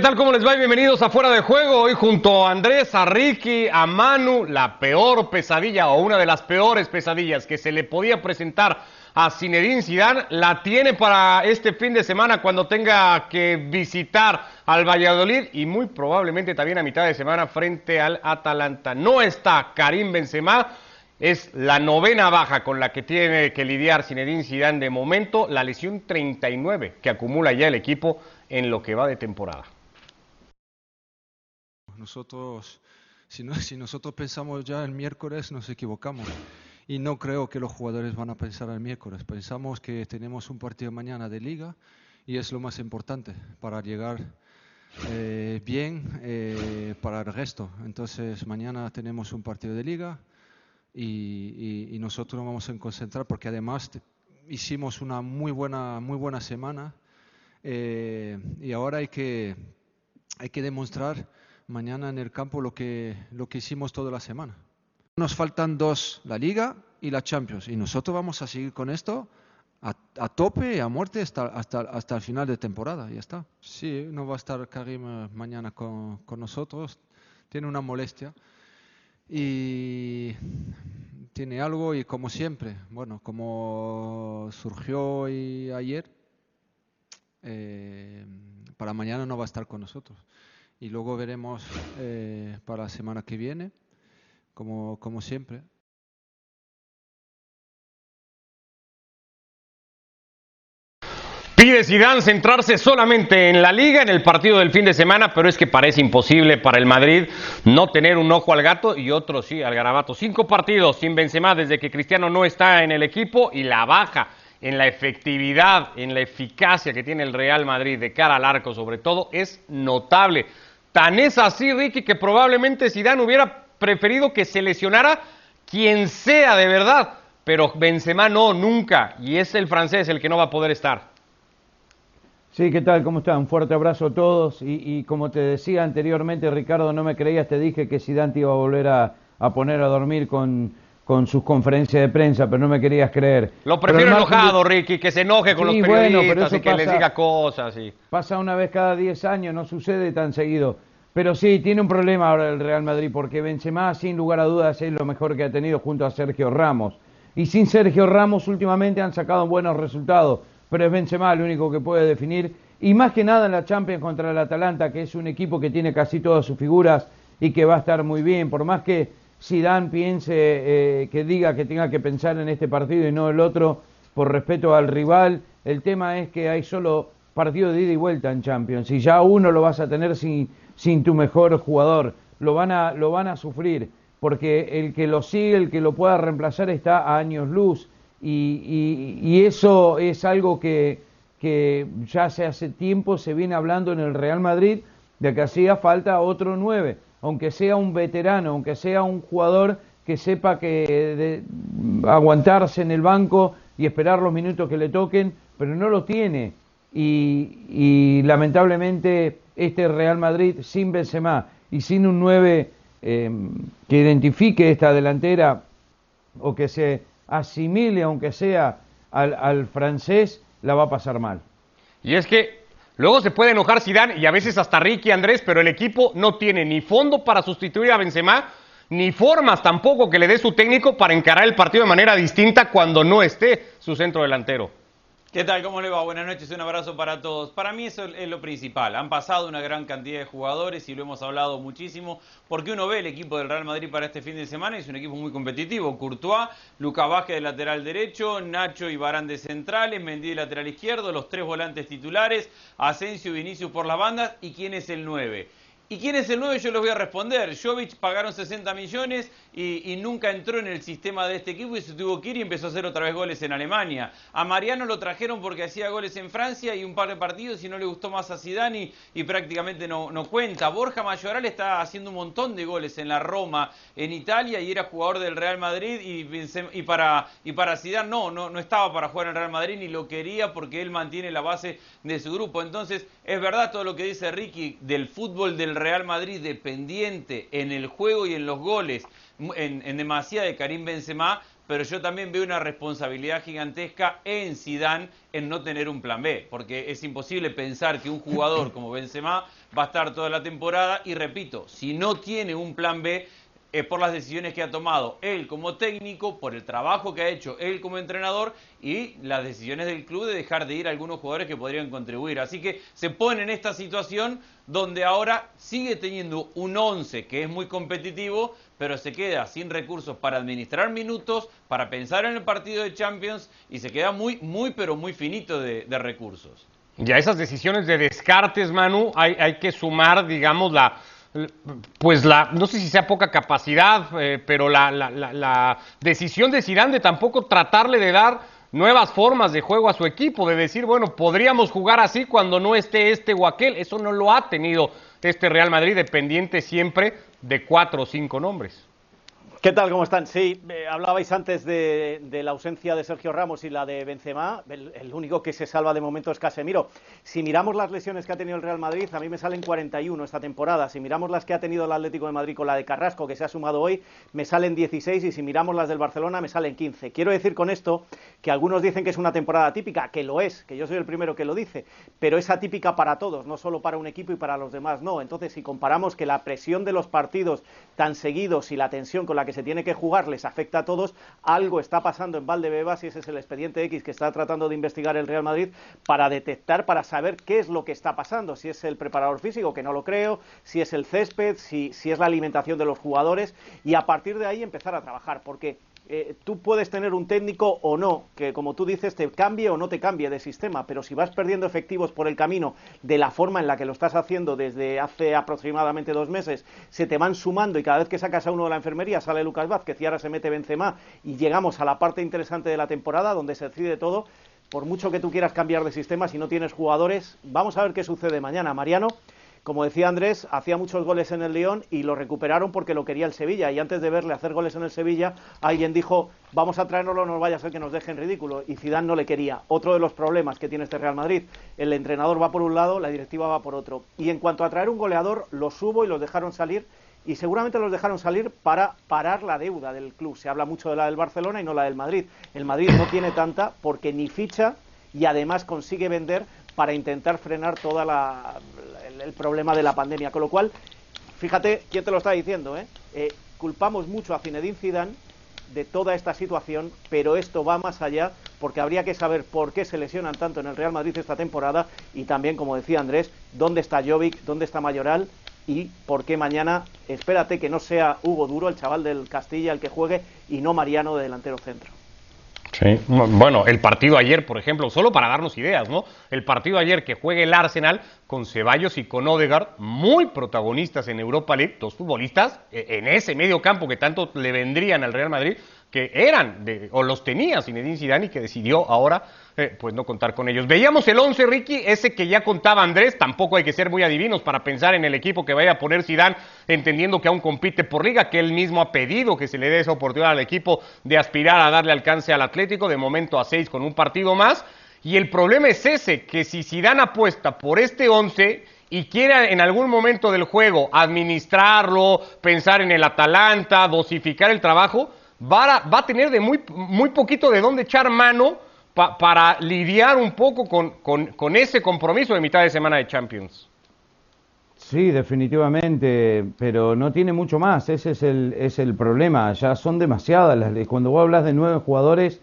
¿Qué tal? ¿Cómo les va? Bienvenidos a Fuera de Juego. Hoy junto a Andrés, a Ricky, a Manu, la peor pesadilla o una de las peores pesadillas que se le podía presentar a Zinedine Zidane la tiene para este fin de semana cuando tenga que visitar al Valladolid y muy probablemente también a mitad de semana frente al Atalanta. No está Karim Benzema. Es la novena baja con la que tiene que lidiar Zinedine Zidane de momento, la lesión 39 que acumula ya el equipo en lo que va de temporada. Nosotros, si, no, si nosotros pensamos ya el miércoles, nos equivocamos. Y no creo que los jugadores van a pensar el miércoles. Pensamos que tenemos un partido mañana de liga y es lo más importante para llegar eh, bien eh, para el resto. Entonces mañana tenemos un partido de liga y, nosotros nos vamos a concentrar porque además hicimos una muy buena, muy buena semana eh, y ahora hay que, hay que demostrar mañana en el campo lo que, lo que hicimos toda la semana. Nos faltan dos, la Liga y la Champions, y nosotros vamos a seguir con esto a, a tope, a muerte, hasta, hasta, hasta el final de temporada, ya está. Sí, no va a estar Karim eh, mañana con, con nosotros, tiene una molestia y tiene algo y como siempre, bueno, como surgió hoy, ayer, eh, para mañana no va a estar con nosotros y luego veremos eh, para la semana que viene, como, como siempre. Pide Zidane centrarse solamente en la liga, en el partido del fin de semana, pero es que parece imposible para el Madrid no tener un ojo al gato y otro sí al garabato. Cinco partidos sin Benzema desde que Cristiano no está en el equipo y la baja en la efectividad, en la eficacia que tiene el Real Madrid de cara al arco sobre todo es notable. Tan es así, Ricky, que probablemente Zidane hubiera preferido que se lesionara quien sea de verdad, pero Benzema no, nunca, y es el francés el que no va a poder estar. Sí, ¿qué tal? ¿Cómo están? Un fuerte abrazo a todos. Y, como te decía anteriormente, Ricardo, no me creías, te dije que Zidane te iba a volver a, poner a dormir con, con sus conferencias de prensa, pero no me querías creer. Lo prefiero enojado, Ricky, que se enoje con los periodistas y que les diga cosas. Y... Pasa una vez cada 10 años, no sucede tan seguido. Pero sí, tiene un problema ahora el Real Madrid, porque Benzema, sin lugar a dudas, es lo mejor que ha tenido junto a Sergio Ramos. Y sin Sergio Ramos, últimamente han sacado buenos resultados, pero es Benzema el único que puede definir. Y más que nada en la Champions contra el Atalanta, que es un equipo que tiene casi todas sus figuras y que va a estar muy bien, por más que Zidane piense, eh, que diga que tenga que pensar en este partido y no el otro, por respeto al rival, el tema es que hay solo partido de ida y vuelta en Champions, y ya uno lo vas a tener sin, sin tu mejor jugador, lo van, a, lo van a sufrir, porque el que lo sigue, el que lo pueda reemplazar está a años luz, y, y, eso es algo que, que ya se hace tiempo se viene hablando en el Real Madrid, de que hacía falta otro nueve aunque sea un veterano, aunque sea un jugador que sepa que aguantarse en el banco y esperar los minutos que le toquen, pero no lo tiene. Y, lamentablemente este Real Madrid sin Benzema y sin un 9 em, que identifique esta delantera o que se asimile, aunque sea al, al francés, la va a pasar mal. Y es que Luego se puede enojar Zidane y a veces hasta Ricky Andrés, pero el equipo no tiene ni fondo para sustituir a Benzema, ni formas tampoco que le dé su técnico para encarar el partido de manera distinta cuando no esté su centro delantero. ¿Qué tal? ¿Cómo le va? Buenas noches, un abrazo para todos. Para mí eso es lo principal. Han pasado una gran cantidad de jugadores y lo hemos hablado muchísimo, porque uno ve el equipo del Real Madrid para este fin de semana y es un equipo muy competitivo. Courtois, Lucas Vázquez de lateral derecho, Nacho y Barán de centrales, Mendy de lateral izquierdo, los tres volantes titulares, Asensio y Vinicius por las bandas y quién es el 9. ¿Y quién es el 9? Yo les voy a responder. Jovic pagaron 60 millones y, nunca entró en el sistema de este equipo y se tuvo que ir y empezó a hacer otra vez goles en Alemania. A Mariano lo trajeron porque hacía goles en Francia y un par de partidos y no le gustó más a Zidane y, prácticamente no, cuenta. Borja Mayoral está haciendo un montón de goles en la Roma, en Italia y era jugador del Real Madrid y, para, y para Zidane no, no, no estaba para jugar en el Real Madrid ni lo quería porque él mantiene la base de su grupo. Entonces es verdad todo lo que dice Ricky del fútbol del Real Madrid dependiente en el juego y en los goles, en, en demasía de Karim Benzema, pero yo también veo una responsabilidad gigantesca en Zidane en no tener un plan B, porque es imposible pensar que un jugador como Benzema va a estar toda la temporada y repito, si no tiene un plan B es por las decisiones que ha tomado él como técnico, por el trabajo que ha hecho él como entrenador y las decisiones del club de dejar de ir a algunos jugadores que podrían contribuir. Así que se pone en esta situación donde ahora sigue teniendo un 11 que es muy competitivo, pero se queda sin recursos para administrar minutos, para pensar en el partido de Champions y se queda muy, muy, pero muy finito de, recursos. Y a esas decisiones de descartes, Manu, hay, hay que sumar, digamos, la, pues la, no sé si sea poca capacidad, eh, pero la, decisión de Zidane de tampoco tratarle de dar nuevas formas de juego a su equipo, de decir, bueno, podríamos jugar así cuando no esté este o aquel, eso no lo ha tenido este Real Madrid, dependiente siempre de cuatro o cinco nombres. ¿Qué tal? ¿Cómo están? Sí, hablabais antes de, la ausencia de Sergio Ramos y la de Benzema. El, único que se salva de momento es Casemiro. Si miramos las lesiones que ha tenido el Real Madrid, a mí me salen 41 esta temporada. Si miramos las que ha tenido el Atlético de Madrid con la de Carrasco, que se ha sumado hoy, me salen 16 y si miramos las del Barcelona, me salen 15. Quiero decir con esto que algunos dicen que es una temporada típica, que lo es, que yo soy el primero que lo dice, pero es atípica para todos, no solo para un equipo y para los demás, no. Entonces, si comparamos que la presión de los partidos tan seguidos y la tensión con la que se tiene que jugar les afecta a todos, algo está pasando en Valdebebas y ese es el expediente X que está tratando de investigar el Real Madrid para detectar, para saber qué es lo que está pasando, si es el preparador físico, que no lo creo, si es el césped, si, si es la alimentación de los jugadores y a partir de ahí empezar a trabajar, porque eh, tú puedes tener un técnico o no, que como tú dices, te cambie o no te cambie de sistema, pero si vas perdiendo efectivos por el camino de la forma en la que lo estás haciendo desde hace aproximadamente dos meses, se te van sumando y cada vez que sacas a uno de la enfermería sale Lucas Vázquez y ahora se mete Benzema y llegamos a la parte interesante de la temporada donde se decide todo, por mucho que tú quieras cambiar de sistema, si no tienes jugadores, vamos a ver qué sucede mañana. Mariano, como decía Andrés, hacía muchos goles en el León y lo recuperaron porque lo quería el Sevilla. Y antes de verle hacer goles en el Sevilla, alguien dijo, vamos a traernoslo, no vaya a ser que nos dejen ridículo. Y Zidane no le quería. Otro de los problemas que tiene este Real Madrid, el entrenador va por un lado, la directiva va por otro. Y en cuanto a traer un goleador, los subo y los dejaron salir. Y seguramente los dejaron salir para parar la deuda del club. Se habla mucho de la del Barcelona y no la del Madrid. El Madrid no tiene tanta porque ni ficha y además consigue vender para intentar frenar todo el, problema de la pandemia. Con lo cual, fíjate quién te lo está diciendo, ¿eh? Eh, culpamos mucho a Zinedine Zidane de toda esta situación, pero esto va más allá porque habría que saber por qué se lesionan tanto en el Real Madrid esta temporada y también, como decía Andrés, dónde está Jovic, dónde está Mayoral y por qué mañana, espérate que no sea Hugo Duro, el chaval del Castilla, el que juegue, y no Mariano de delantero centro. Sí, bueno, el partido ayer, por ejemplo, solo para darnos ideas, ¿no? El partido ayer que juegue el Arsenal con Ceballos y con Odegaard, muy protagonistas en Europa League, dos futbolistas e, en ese medio campo que tanto le vendrían al Real Madrid, que eran de, o los tenía Zinedine Zidane y que decidió ahora eh, pues no contar con ellos. Veíamos el 11 Ricky, ese que ya contaba Andrés, tampoco hay que ser muy adivinos para pensar en el equipo que vaya a poner Zidane, entendiendo que aún compite por liga, que él mismo ha pedido que se le dé esa oportunidad al equipo de aspirar a darle alcance al Atlético, de momento a seis con un partido más. Y el problema es ese, que si Zidane apuesta por este 11 y quiere en algún momento del juego administrarlo, pensar en el Atalanta, dosificar el trabajo, va a, tener de muy, muy poquito de dónde echar mano para lidiar un poco con, con, ese compromiso de mitad de semana de Champions. Sí, definitivamente, pero no tiene mucho más, ese es el, es el problema, ya son demasiadas las cuando vos hablas de nueve jugadores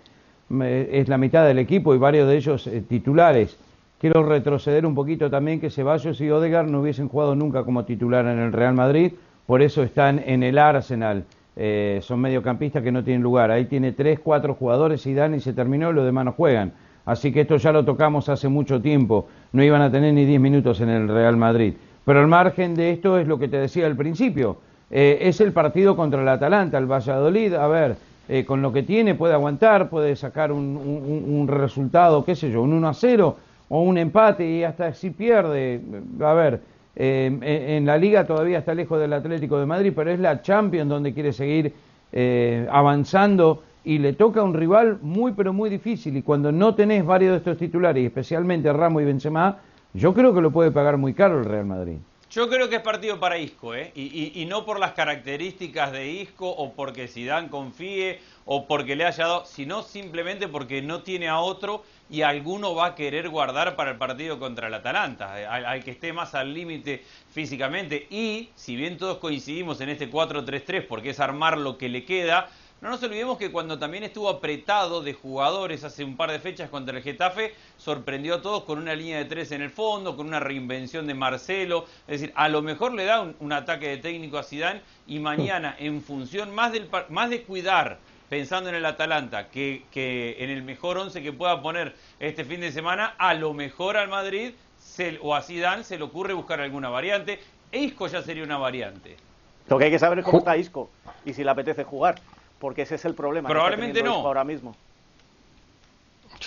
es la mitad del equipo y varios de ellos eh, titulares. Quiero retroceder un poquito también que Ceballos y Odegaard no hubiesen jugado nunca como titular en el Real Madrid, por eso están en el Arsenal. Eh, son mediocampistas que no tienen lugar. Ahí tiene tres, cuatro jugadores y Dan y se terminó los demás no juegan. Así que esto ya lo tocamos hace mucho tiempo. No iban a tener ni diez minutos en el Real Madrid. Pero al margen de esto es lo que te decía al principio. Eh, es el partido contra el Atalanta, el Valladolid. A ver, eh, con lo que tiene puede aguantar, puede sacar un, un, resultado, qué sé yo, un 1 a 0 o un empate y hasta si pierde. A ver, eh, en la liga todavía está lejos del Atlético de Madrid, pero es la Champions donde quiere seguir eh, avanzando y le toca a un rival muy pero muy difícil y cuando no tenés varios de estos titulares, y especialmente Ramos y Benzema, yo creo que lo puede pagar muy caro el Real Madrid. Yo creo que es partido para Isco, ¿eh? Y, no por las características de Isco o porque Zidane confíe o porque le haya dado, sino simplemente porque no tiene a otro y alguno va a querer guardar para el partido contra el Atalanta, eh, al, que esté más al límite físicamente. Y si bien todos coincidimos en este 4-3-3 porque es armar lo que le queda, no nos olvidemos que cuando también estuvo apretado de jugadores hace un par de fechas contra el Getafe, sorprendió a todos con una línea de tres en el fondo, con una reinvención de Marcelo. Es decir, a lo mejor le da un, ataque de técnico a Zidane y mañana, en función más, del, más de cuidar, pensando en el Atalanta, que, en el mejor once que pueda poner este fin de semana, a lo mejor al Madrid o a Zidane se le ocurre buscar alguna variante. Isco ya sería una variante. Lo que hay que saber es cómo está Isco y si le apetece jugar porque ese es el problema. Probablemente no. Ahora mismo.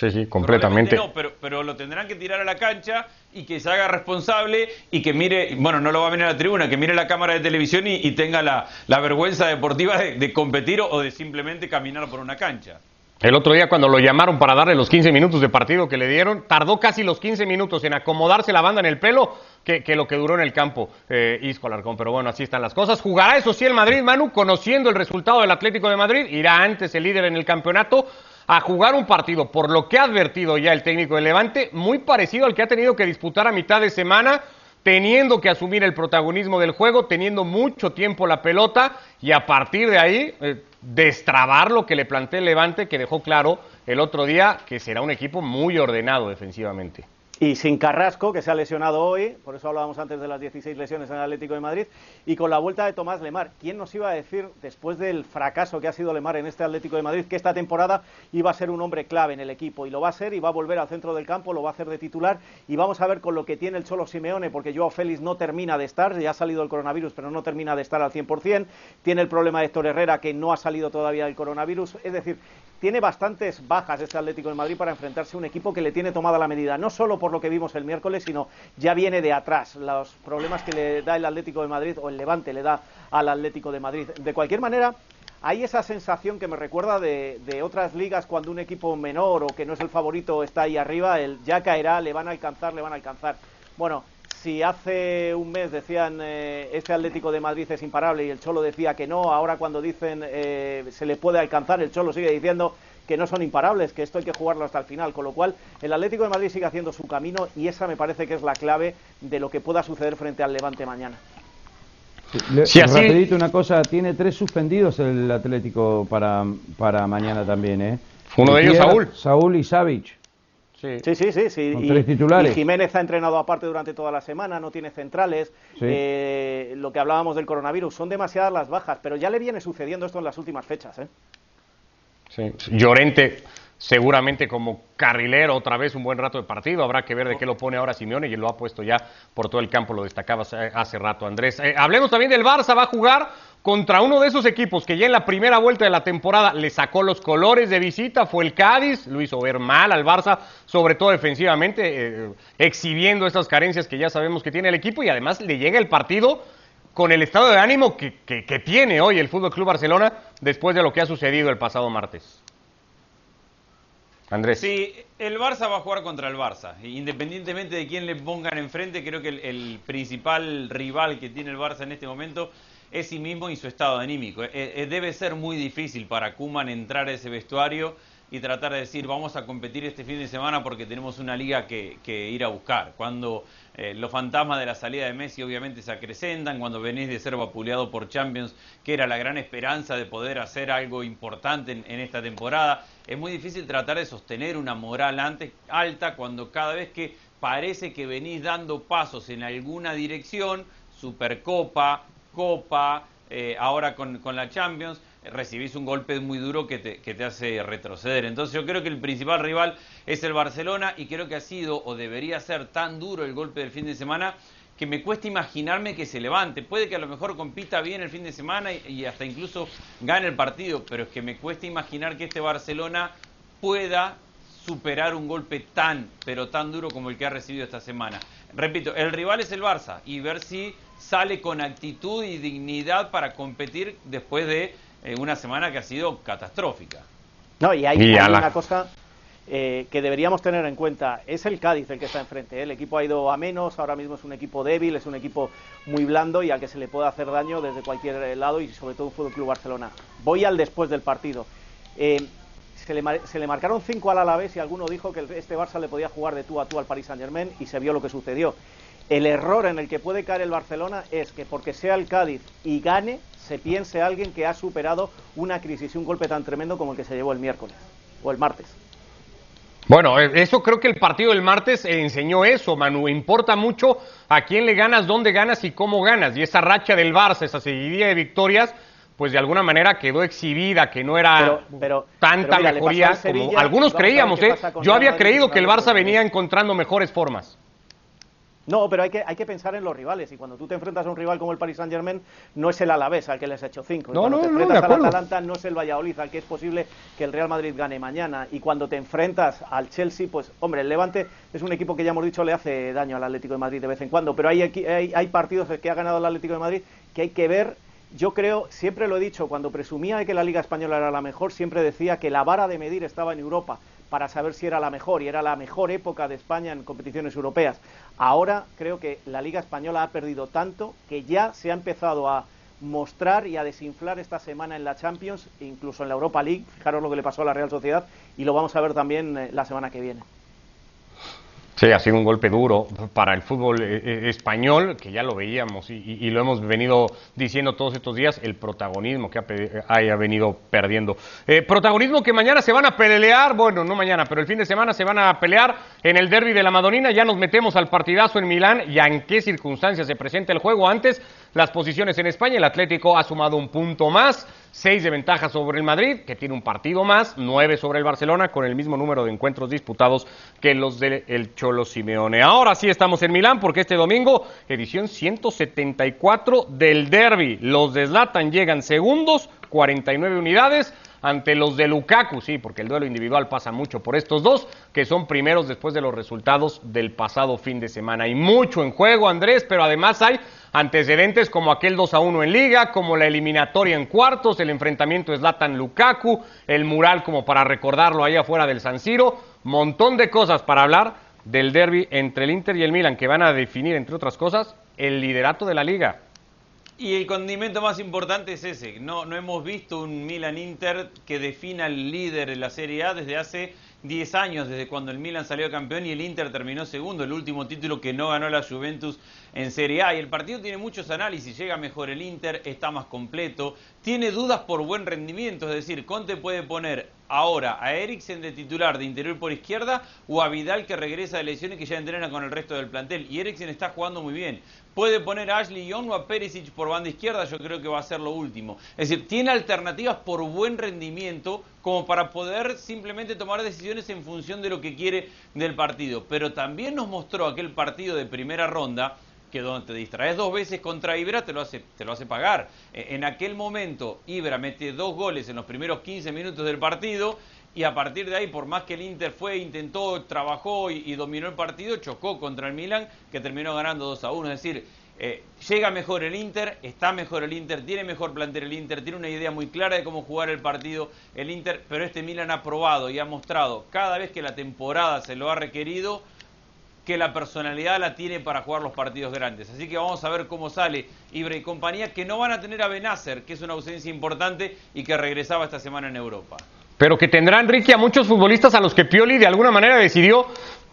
Sí, sí, completamente. No, pero, pero lo tendrán que tirar a la cancha y que se haga responsable y que mire, bueno, no lo va a venir a la tribuna, que mire la cámara de televisión y, tenga la, vergüenza deportiva de, competir o de simplemente caminar por una cancha. El otro día cuando lo llamaron para darle los 15 minutos de partido que le dieron, tardó casi los 15 minutos en acomodarse la banda en el pelo que, lo que duró en el campo eh, Isco Alarcón. Pero bueno, así están las cosas. Jugará eso sí el Madrid, Manu, conociendo el resultado del Atlético de Madrid, irá antes el líder en el campeonato a jugar un partido, por lo que ha advertido ya el técnico de Levante, muy parecido al que ha tenido que disputar a mitad de semana teniendo que asumir el protagonismo del juego, teniendo mucho tiempo la pelota y a partir de ahí eh, destrabar lo que le plantea el Levante, que dejó claro el otro día que será un equipo muy ordenado defensivamente. Y sin Carrasco, que se ha lesionado hoy, por eso hablábamos antes de las 16 lesiones en el Atlético de Madrid, y con la vuelta de Tomás Lemar. ¿Quién nos iba a decir, después del fracaso que ha sido Lemar en este Atlético de Madrid, que esta temporada iba a ser un hombre clave en el equipo? Y lo va a ser, y va a volver al centro del campo, lo va a hacer de titular, y vamos a ver con lo que tiene el Cholo Simeone, porque Joao Félix no termina de estar, ya ha salido el coronavirus, pero no termina de estar al 100%, tiene el problema de Héctor Herrera, que no ha salido todavía del coronavirus, es decir, tiene bastantes bajas este Atlético de Madrid para enfrentarse a un equipo que le tiene tomada la medida, no solo por lo que vimos el miércoles, sino ya viene de atrás, los problemas que le da el Atlético de Madrid o el Levante le da al Atlético de Madrid. De cualquier manera, hay esa sensación que me recuerda de, otras ligas cuando un equipo menor o que no es el favorito está ahí arriba, el ya caerá, le van a alcanzar, le van a alcanzar. Bueno, si hace un mes decían eh, este Atlético de Madrid es imparable y el Cholo decía que no, ahora cuando dicen eh, se le puede alcanzar, el Cholo sigue diciendo que no son imparables, que esto hay que jugarlo hasta el final, con lo cual el Atlético de Madrid sigue haciendo su camino y esa me parece que es la clave de lo que pueda suceder frente al Levante mañana. Sí, así... Rapidito una cosa, tiene tres suspendidos el Atlético para, para mañana también, ¿eh? Uno de ellos Saúl. Saúl y Savic. Sí, sí, sí. sí, Y, titulares. Jiménez ha entrenado aparte durante toda la semana, no tiene centrales. Eh, lo que hablábamos del coronavirus, son demasiadas las bajas, pero ya le viene sucediendo esto en las últimas fechas. ¿eh? Sí. Llorente seguramente como carrilero otra vez un buen rato de partido. Habrá que ver de qué lo pone ahora Simeone y lo ha puesto ya por todo el campo, lo destacaba hace rato Andrés. Eh, hablemos también del Barça, va a jugar contra uno de esos equipos que ya en la primera vuelta de la temporada le sacó los colores de visita, fue el Cádiz, lo hizo ver mal al Barça, sobre todo defensivamente, eh, exhibiendo estas carencias que ya sabemos que tiene el equipo y además le llega el partido con el estado de ánimo que, que tiene hoy el Fútbol Club Barcelona después de lo que ha sucedido el pasado martes. Andrés. Sí, el Barça va a jugar contra el Barça. Independientemente de quién le pongan enfrente, creo que el, principal rival que tiene el Barça en este momento es sí mismo y su estado anímico. Eh, eh, debe ser muy difícil para Kuman entrar a ese vestuario y tratar de decir vamos a competir este fin de semana porque tenemos una liga que, ir a buscar. Cuando eh, los fantasmas de la salida de Messi obviamente se acrecentan, cuando venís de ser vapuleado por Champions, que era la gran esperanza de poder hacer algo importante en, esta temporada, es muy difícil tratar de sostener una moral antes, alta cuando cada vez que parece que venís dando pasos en alguna dirección, Supercopa, Copa, eh, ahora con, con la Champions, recibís un golpe muy duro que te, que te, hace retroceder. Entonces yo creo que el principal rival es el Barcelona y creo que ha sido o debería ser tan duro el golpe del fin de semana que me cuesta imaginarme que se levante. Puede que a lo mejor compita bien el fin de semana y, hasta incluso gane el partido, pero es que me cuesta imaginar que este Barcelona pueda superar un golpe tan, pero tan duro como el que ha recibido esta semana. Repito, el rival es el Barça y ver si sale con actitud y dignidad para competir después de una semana que ha sido catastrófica. No, y hay, una cosa eh, que deberíamos tener en cuenta es el Cádiz el que está enfrente. ¿eh? El equipo ha ido a menos, ahora mismo es un equipo débil, es un equipo muy blando y al que se le puede hacer daño desde cualquier lado y sobre todo un Fútbol Club Barcelona. Voy al después del partido. Eh, se, le, marcaron cinco al Alavés y alguno dijo que este Barça le podía jugar de tú a tú al Paris Saint Germain y se vio lo que sucedió. El error en el que puede caer el Barcelona es que porque sea el Cádiz y gane, se piense alguien que ha superado una crisis y un golpe tan tremendo como el que se llevó el miércoles o el martes. Bueno, eh, eso creo que el partido del martes enseñó eso, Manu. Importa mucho a quién le ganas, dónde ganas y cómo ganas. Y esa racha del Barça, esa seguidilla de victorias, pues de alguna manera quedó exhibida, que no era tanta mejoría como algunos creíamos. ¿eh? Yo había creído que el Barça venía encontrando mejores formas. No, pero hay que, hay que pensar en los rivales. Y cuando tú te enfrentas a un rival como el Paris Saint Germain, no es el Alavés al que les ha hecho cinco. No, cuando no, te enfrentas al Atalanta, no es el Valladolid al que es posible que el Real Madrid gane mañana. Y cuando te enfrentas al Chelsea, pues, hombre, el Levante es un equipo que ya hemos dicho le hace daño al Atlético de Madrid de vez en cuando. Pero hay, hay, hay partidos que ha ganado el Atlético de Madrid que hay que ver yo creo, siempre lo he dicho, cuando presumía de que la Liga Española era la mejor, siempre decía que la vara de medir estaba en Europa para saber si era la mejor y era la mejor época de España en competiciones europeas. Ahora creo que la Liga Española ha perdido tanto que ya se ha empezado a mostrar y a desinflar esta semana en la Champions, incluso en la Europa League. Fijaros lo que le pasó a la Real Sociedad y lo vamos a ver también eh, la semana que viene. Sí, ha sido un golpe duro para el fútbol eh, eh, español, que ya lo veíamos y, lo hemos venido diciendo todos estos días, el protagonismo que haya venido perdiendo. Eh, protagonismo que mañana se van a pelear, bueno, no mañana, pero el fin de semana se van a pelear en el derby de la Madonina, ya nos metemos al partidazo en Milán y en qué circunstancias se presenta el juego. Antes, las posiciones en España, el Atlético ha sumado un punto más, seis de ventaja sobre el Madrid, que tiene un partido más, nueve sobre el Barcelona, con el mismo número de encuentros disputados que los del Cholo Simeone. Ahora sí estamos en Milán, porque este domingo, edición 174 del Derby. Los de Zlatan llegan segundos, 49 unidades ante los de Lukaku, sí, porque el duelo individual pasa mucho por estos dos, que son primeros después de los resultados del pasado fin de semana. Hay mucho en juego, Andrés, pero además hay antecedentes como aquel 2 a 1 en Liga, como la eliminatoria en cuartos, el enfrentamiento de Zlatan Lukaku, el mural como para recordarlo ahí afuera del San Siro, montón de cosas para hablar del derby entre el Inter y el Milan que van a definir, entre otras cosas, el liderato de la liga. Y el condimento más importante es ese. No, no hemos visto un Milan-Inter que defina el líder de la Serie A desde hace 10 años, desde cuando el Milan salió campeón y el Inter terminó segundo, el último título que no ganó la Juventus en Serie A. Y el partido tiene muchos análisis, llega mejor el Inter, está más completo, tiene dudas por buen rendimiento, es decir, Conte puede poner ahora a Eriksen de titular de interior por izquierda o a Vidal que regresa de lesiones que ya entrena con el resto del plantel. Y Eriksen está jugando muy bien. Puede poner a Ashley Young o a Perisic por banda izquierda, yo creo que va a ser lo último. Es decir, tiene alternativas por buen rendimiento como para poder simplemente tomar decisiones en función de lo que quiere del partido. Pero también nos mostró aquel partido de primera ronda que donde te distraes dos veces contra Ibra te lo hace, te lo hace pagar. E, en aquel momento Ibra mete dos goles en los primeros 15 minutos del partido y a partir de ahí, por más que el Inter fue, intentó, trabajó y, dominó el partido, chocó contra el Milan que terminó ganando 2 a 1. Es decir, eh, llega mejor el Inter, está mejor el Inter, tiene mejor plantel el Inter, tiene una idea muy clara de cómo jugar el partido el Inter, pero este Milan ha probado y ha mostrado cada vez que la temporada se lo ha requerido que la personalidad la tiene para jugar los partidos grandes. Así que vamos a ver cómo sale Ibra y compañía, que no van a tener a Benacer, que es una ausencia importante y que regresaba esta semana en Europa. Pero que tendrá Enrique a muchos futbolistas a los que Pioli de alguna manera decidió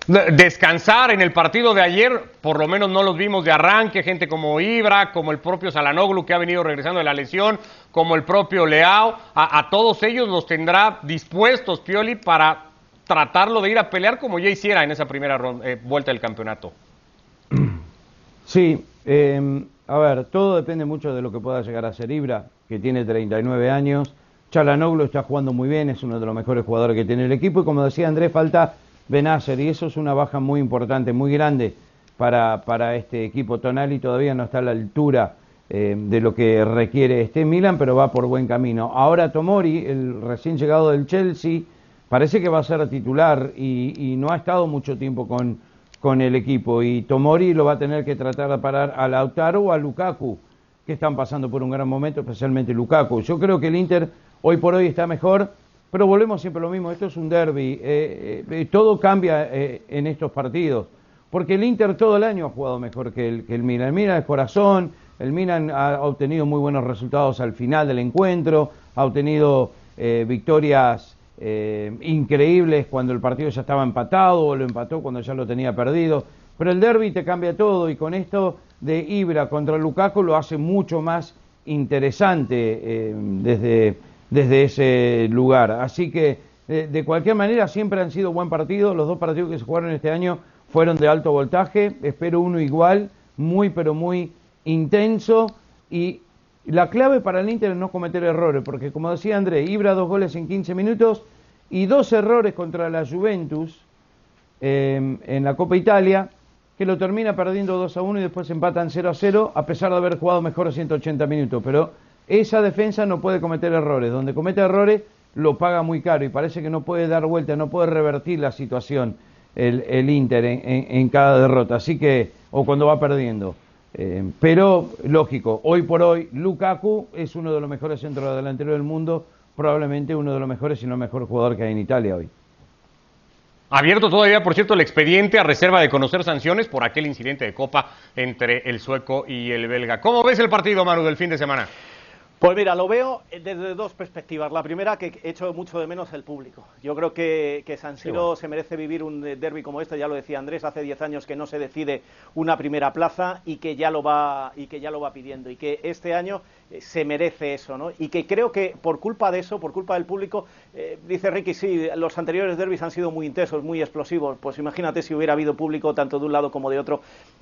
descansar en el partido de ayer, por lo menos no los vimos de arranque, gente como Ibra, como el propio Salanoglu que ha venido regresando de la lesión, como el propio Leao, a, todos ellos los tendrá dispuestos Pioli para tratarlo de ir a pelear como ya hiciera en esa primera eh, vuelta del campeonato. Sí, em, a ver, todo depende mucho de lo que pueda llegar a ser Ibra, que tiene 39 años. Chalanoglu está jugando muy bien, es uno de los mejores jugadores que tiene el equipo. Y como decía Andrés, falta Benacer, y eso es una baja muy importante, muy grande para, para este equipo. Tonali todavía no está a la altura eh, de lo que requiere este Milan, pero va por buen camino. Ahora Tomori, el recién llegado del Chelsea, parece que va a ser titular y, no ha estado mucho tiempo con, con, el equipo y Tomori lo va a tener que tratar de parar a Lautaro o a Lukaku, que están pasando por un gran momento, especialmente Lukaku. Yo creo que el Inter hoy por hoy está mejor, Pero volvemos siempre a lo mismo, esto es un derby, eh, eh, todo cambia eh, en estos partidos, porque el Inter todo el año ha jugado mejor que el, el Milan. El Milan es corazón, el Milan ha obtenido muy buenos resultados al final del encuentro, ha obtenido victorias increíbles cuando el partido ya estaba empatado o lo empató cuando ya lo tenía perdido. Pero el derby te cambia todo y con esto de Ibra contra Lukaku lo hace mucho más interesante desde desde ese lugar. Así que, de, cualquier manera, siempre han sido buen partido. Los dos partidos que se jugaron este año fueron de alto voltaje. Espero uno igual, muy, pero muy intenso. Y la clave para el Inter es no cometer errores, porque como decía André, Ibra dos goles en 15 minutos y dos errores contra la Juventus em, en la Copa Italia, que lo termina perdiendo 2 a 1 y después empatan 0 a 0, a pesar de haber jugado mejor 180 minutos. Pero esa defensa no puede cometer errores. Donde comete errores lo paga muy caro y parece que no puede dar vuelta, no puede revertir la situación el, Inter en, cada derrota. Así que, o cuando va perdiendo. Eh, pero, lógico, hoy por hoy Lukaku es uno de los mejores centros delanteros del mundo, probablemente uno de los mejores, y no mejor jugador que hay en Italia hoy. Abierto todavía, por cierto, el expediente a reserva de conocer sanciones por aquel incidente de Copa entre el sueco y el belga. ¿Cómo ves el partido, Manu, del fin de semana? Pues mira, lo veo desde dos perspectivas. La primera, que he hecho mucho de menos el público. Yo creo que, San Siro se merece vivir un derby como este, ya lo decía Andrés, hace 10 años que no se decide una primera plaza y que ya lo va, y que ya lo va pidiendo. Y que este año eh, se merece eso, ¿no? Y que creo que por culpa de eso, por culpa del público, eh, dice Ricky, sí, los anteriores derbis han sido muy intensos, muy explosivos. Pues imagínate si hubiera habido público tanto de un lado como de otro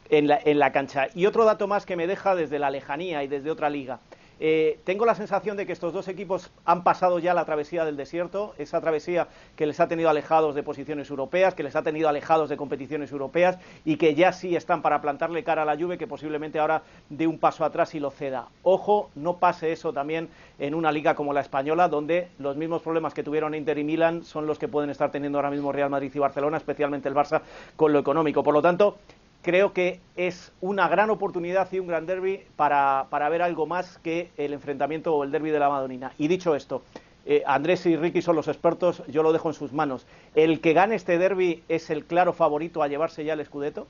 en la, en la cancha. Y otro dato más que me deja desde la lejanía y desde otra liga. Eh, tengo la sensación de que estos dos equipos han pasado ya la travesía del desierto, esa travesía que les ha tenido alejados de posiciones europeas, que les ha tenido alejados de competiciones europeas y que ya sí están para plantarle cara a la lluvia, que posiblemente ahora dé un paso atrás y lo ceda. Ojo, no pase eso también en una liga como la española, donde los mismos problemas que tuvieron Inter y Milan son los que pueden estar teniendo ahora mismo Real Madrid y Barcelona, especialmente el Barça con lo económico. Por lo tanto, creo que es una gran oportunidad y un gran derby para, ver algo más que el enfrentamiento o el derby de la Madonina. Y dicho esto, eh, Andrés y Ricky son los expertos, yo lo dejo en sus manos. ¿El que gane este derby es el claro favorito a llevarse ya el Scudetto?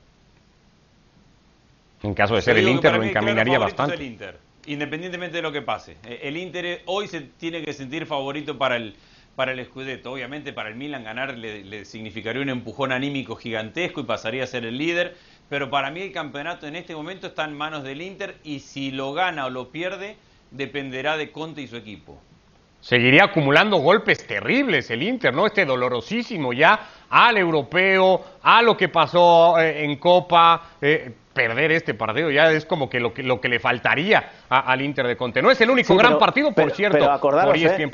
En caso de ser el Inter, lo encaminaría bastante. El Inter, independientemente de lo que pase. Eh, el Inter hoy se tiene que sentir favorito para el, para el Scudetto. Obviamente para el Milan ganar le significaría un empujón anímico gigantesco y pasaría a ser el líder pero para mí el campeonato en este momento está en manos del Inter y si lo gana o lo pierde dependerá de Conte y su equipo. Seguiría acumulando golpes terribles el Inter, ¿no? Este dolorosísimo ya al europeo, a lo que pasó eh, en Copa. Eh, perder este partido ya es como que lo que, lo que le faltaría al Inter de Conte. No es el único gran partido, por cierto, por ESPN ¿eh?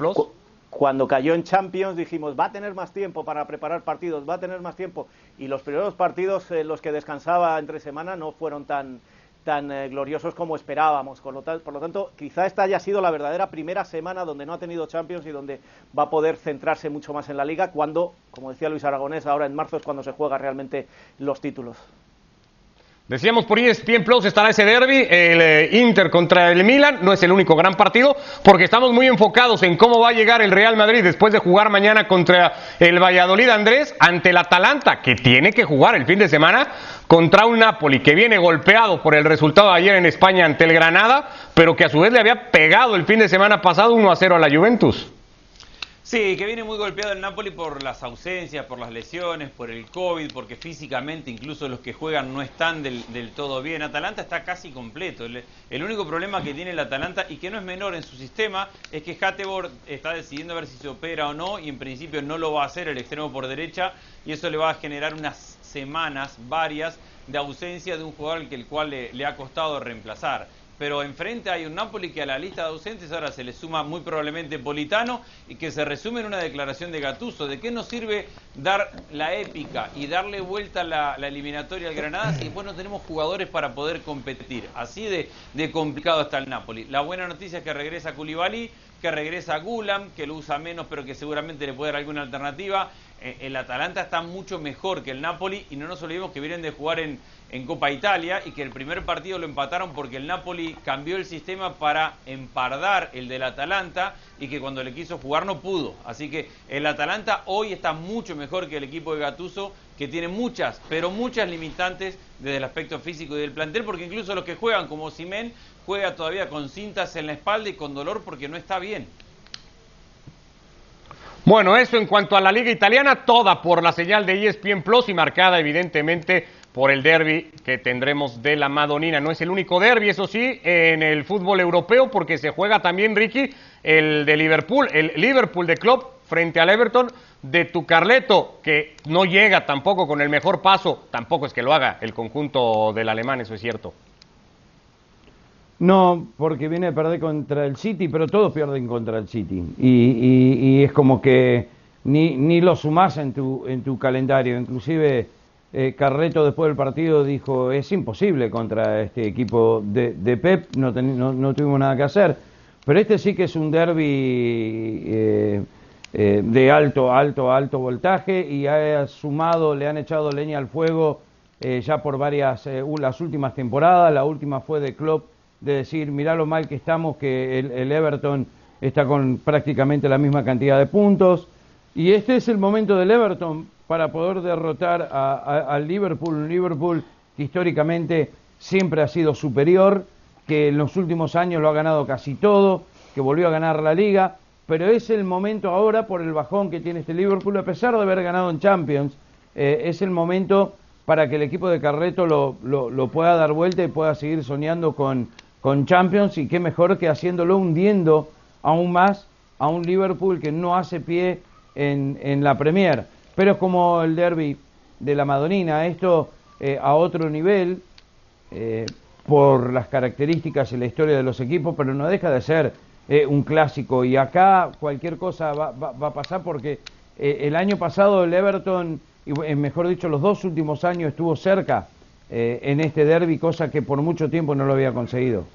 Cuando cayó en Champions dijimos, va a tener más tiempo para preparar partidos, va a tener más tiempo. Y los primeros partidos en los que descansaba entre semana no fueron tan, tan eh, gloriosos como esperábamos. Por lo, por lo tanto, quizá esta haya sido la verdadera primera semana donde no ha tenido Champions y donde va a poder centrarse mucho más en la liga, cuando, como decía Luis Aragonés, ahora en marzo es cuando se juega realmente los títulos. Decíamos por ESPN Plus estará ese derby, el eh, Inter contra el Milan, no es el único gran partido, porque estamos muy enfocados en cómo va a llegar el Real Madrid después de jugar mañana contra el Valladolid Andrés ante el Atalanta, que tiene que jugar el fin de semana contra un Napoli que viene golpeado por el resultado de ayer en España ante el Granada, pero que a su vez le había pegado el fin de semana pasado 1 a 0 a la Juventus. Sí, que viene muy golpeado el Napoli por las ausencias, por las lesiones, por el COVID, porque físicamente incluso los que juegan no están del, todo bien. Atalanta está casi completo. El, único problema que tiene el Atalanta, y que no es menor en su sistema, es que Hatebor está decidiendo a ver si se opera o no, y en principio no lo va a hacer el extremo por derecha, y eso le va a generar unas semanas, varias, de ausencia de un jugador que el cual le ha costado reemplazar pero enfrente hay un Napoli que a la lista de ausentes ahora se le suma muy probablemente Politano y que se resume en una declaración de Gatuso. ¿De qué nos sirve dar la épica y darle vuelta a la, eliminatoria al Granada si después no tenemos jugadores para poder competir? Así de, de complicado está el Napoli. La buena noticia es que regresa Koulibaly, que regresa Gulam, que lo usa menos pero que seguramente le puede dar alguna alternativa. eh, el Atalanta está mucho mejor que el Napoli y no nos olvidemos que vienen de jugar en, en Copa Italia y que el primer partido lo empataron porque el Napoli cambió el sistema para empardar el del Atalanta y que cuando le quiso jugar no pudo. Así que el Atalanta hoy está mucho mejor que el equipo de Gattuso que tiene muchas, pero muchas limitantes desde el aspecto físico y del plantel porque incluso los que juegan como Simen juega todavía con cintas en la espalda y con dolor porque no está bien. Bueno, eso en cuanto a la liga italiana, toda por la señal de ESPN Plus y marcada evidentemente por el derby que tendremos de la Madonina. No es el único derby, eso sí, en el fútbol europeo, porque se juega también, Ricky, el de Liverpool, el Liverpool de Club frente al Everton de tu Carleto, que no llega tampoco con el mejor paso, tampoco es que lo haga el conjunto del alemán, eso es cierto. No, porque viene a perder contra el City, pero todos pierden contra el City. Y, es como que ni, ni lo sumás en tu, en tu calendario. Inclusive eh, Carreto después del partido dijo, es imposible contra este equipo de, Pep, no, no, tuvimos nada que hacer. Pero este sí que es un derby eh, eh, de alto, alto, alto voltaje y ha sumado, le han echado leña al fuego ya por varias, las últimas temporadas. La última fue de Klopp de decir, mirá lo mal que estamos, que el, Everton está con prácticamente la misma cantidad de puntos. Y este es el momento del Everton para poder derrotar al Liverpool, un Liverpool que históricamente siempre ha sido superior, que en los últimos años lo ha ganado casi todo, que volvió a ganar la liga, pero es el momento ahora por el bajón que tiene este Liverpool, a pesar de haber ganado en Champions, eh, es el momento para que el equipo de Carreto lo, lo, pueda dar vuelta y pueda seguir soñando con, con Champions y qué mejor que haciéndolo hundiendo aún más a un Liverpool que no hace pie en, la Premier. Pero es como el derby de la Madonina, esto eh, a otro nivel eh, por las características y la historia de los equipos, pero no deja de ser eh, un clásico. Y acá cualquier cosa va, va a pasar porque el año pasado el Everton, y mejor dicho los dos últimos años estuvo cerca eh, en este derby, cosa que por mucho tiempo no lo había conseguido.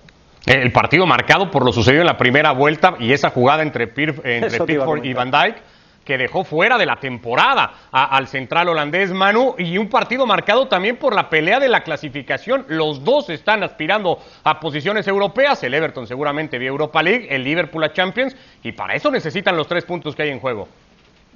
El partido marcado por lo sucedido en la primera vuelta y esa jugada entre, entre Pickford y Van Dijk que dejó fuera de la temporada al central holandés Manu y un partido marcado también por la pelea de la clasificación. Los dos están aspirando a posiciones europeas, el Everton seguramente vía Europa League, el Liverpool a Champions y para eso necesitan los tres puntos que hay en juego.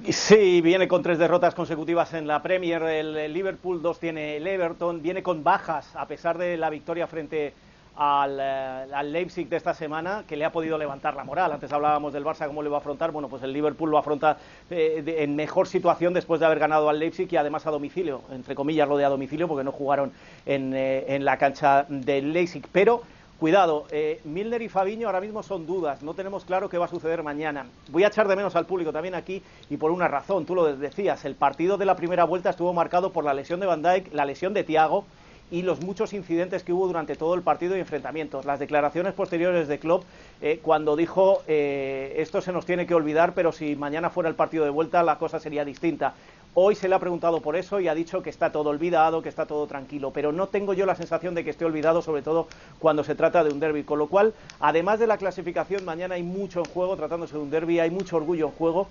Sí, viene con tres derrotas consecutivas en la Premier. El, Liverpool, dos tiene el Everton. Viene con bajas, a pesar de la victoria frente al, eh, Leipzig de esta semana, que le ha podido levantar la moral. Antes hablábamos del Barça, cómo le va a afrontar. Bueno, pues el Liverpool lo afronta eh, en mejor situación después de haber ganado al Leipzig y además a domicilio, entre comillas lo de a domicilio, porque no jugaron en, eh, en la cancha del Leipzig. Pero Cuidado, eh, Milner y Fabiño ahora mismo son dudas, no tenemos claro qué va a suceder mañana. Voy a echar de menos al público también aquí y por una razón, tú lo decías, el partido de la primera vuelta estuvo marcado por la lesión de Van Dijk, la lesión de Thiago y los muchos incidentes que hubo durante todo el partido y enfrentamientos. Las declaraciones posteriores de Klopp eh, cuando dijo eh, esto se nos tiene que olvidar, pero si mañana fuera el partido de vuelta la cosa sería distinta. Hoy se le ha preguntado por eso y ha dicho que está todo olvidado, que está todo tranquilo, pero no tengo yo la sensación de que esté olvidado, sobre todo cuando se trata de un derby. Con lo cual, además de la clasificación, mañana hay mucho en juego, tratándose de un derby, hay mucho orgullo en juego.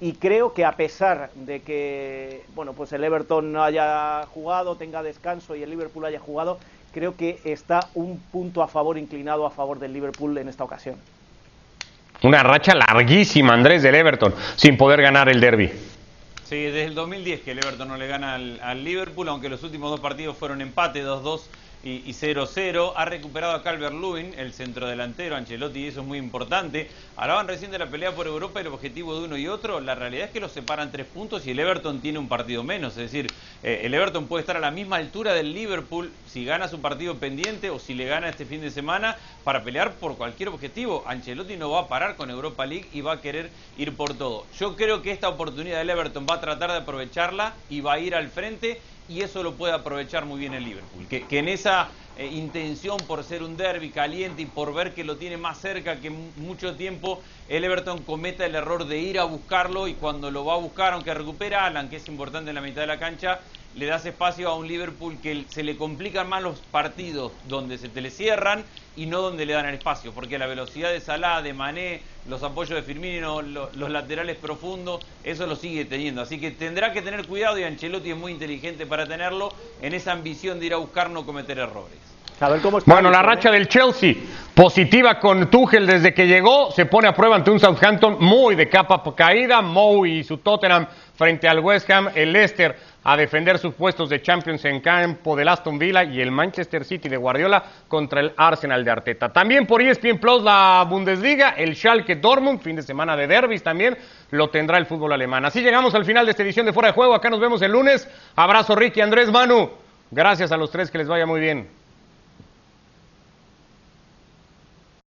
Y creo que a pesar de que bueno, pues el Everton no haya jugado, tenga descanso y el Liverpool haya jugado, creo que está un punto a favor, inclinado a favor del Liverpool en esta ocasión. Una racha larguísima, Andrés, del Everton, sin poder ganar el derby. Sí, desde el 2010 que el Everton no le gana al, Liverpool, aunque los últimos dos partidos fueron empate, 2-2 y 0-0. Ha recuperado a Calvert Lewin, el centrodelantero, Ancelotti, y eso es muy importante. Hablaban recién de la pelea por Europa y el objetivo de uno y otro. La realidad es que los separan tres puntos y el Everton tiene un partido menos. Es decir, eh, el Everton puede estar a la misma altura del Liverpool si gana su partido pendiente o si le gana este fin de semana para pelear por cualquier objetivo. Ancelotti no va a parar con Europa League y va a querer ir por todo. Yo creo que esta oportunidad del Everton va a tratar de aprovecharla y va a ir al frente y eso lo puede aprovechar muy bien el Liverpool, que, en esa eh, intención por ser un derby caliente y por ver que lo tiene más cerca que mucho tiempo, el Everton cometa el error de ir a buscarlo y cuando lo va a buscar, aunque recupera Alan, que es importante en la mitad de la cancha, le das espacio a un Liverpool que se le complican más los partidos donde se te le cierran y no donde le dan el espacio, porque la velocidad de Salah, de Mané, los apoyos de Firmino, los, los laterales profundos, eso lo sigue teniendo. Así que tendrá que tener cuidado y Ancelotti es muy inteligente para tenerlo en esa ambición de ir a buscar no cometer errores. Bueno, la racha del Chelsea, positiva con Tuchel desde que llegó, se pone a prueba ante un Southampton muy de capa caída, Moe y su Tottenham frente al West Ham, el Leicester a defender sus puestos de Champions en campo del Aston Villa y el Manchester City de Guardiola contra el Arsenal de Arteta. También por ESPN Plus la Bundesliga, el Schalke Dortmund, fin de semana de derbis también, lo tendrá el fútbol alemán. Así llegamos al final de esta edición de Fuera de Juego. Acá nos vemos el lunes. Abrazo Ricky, Andrés, Manu. Gracias a los tres, que les vaya muy bien.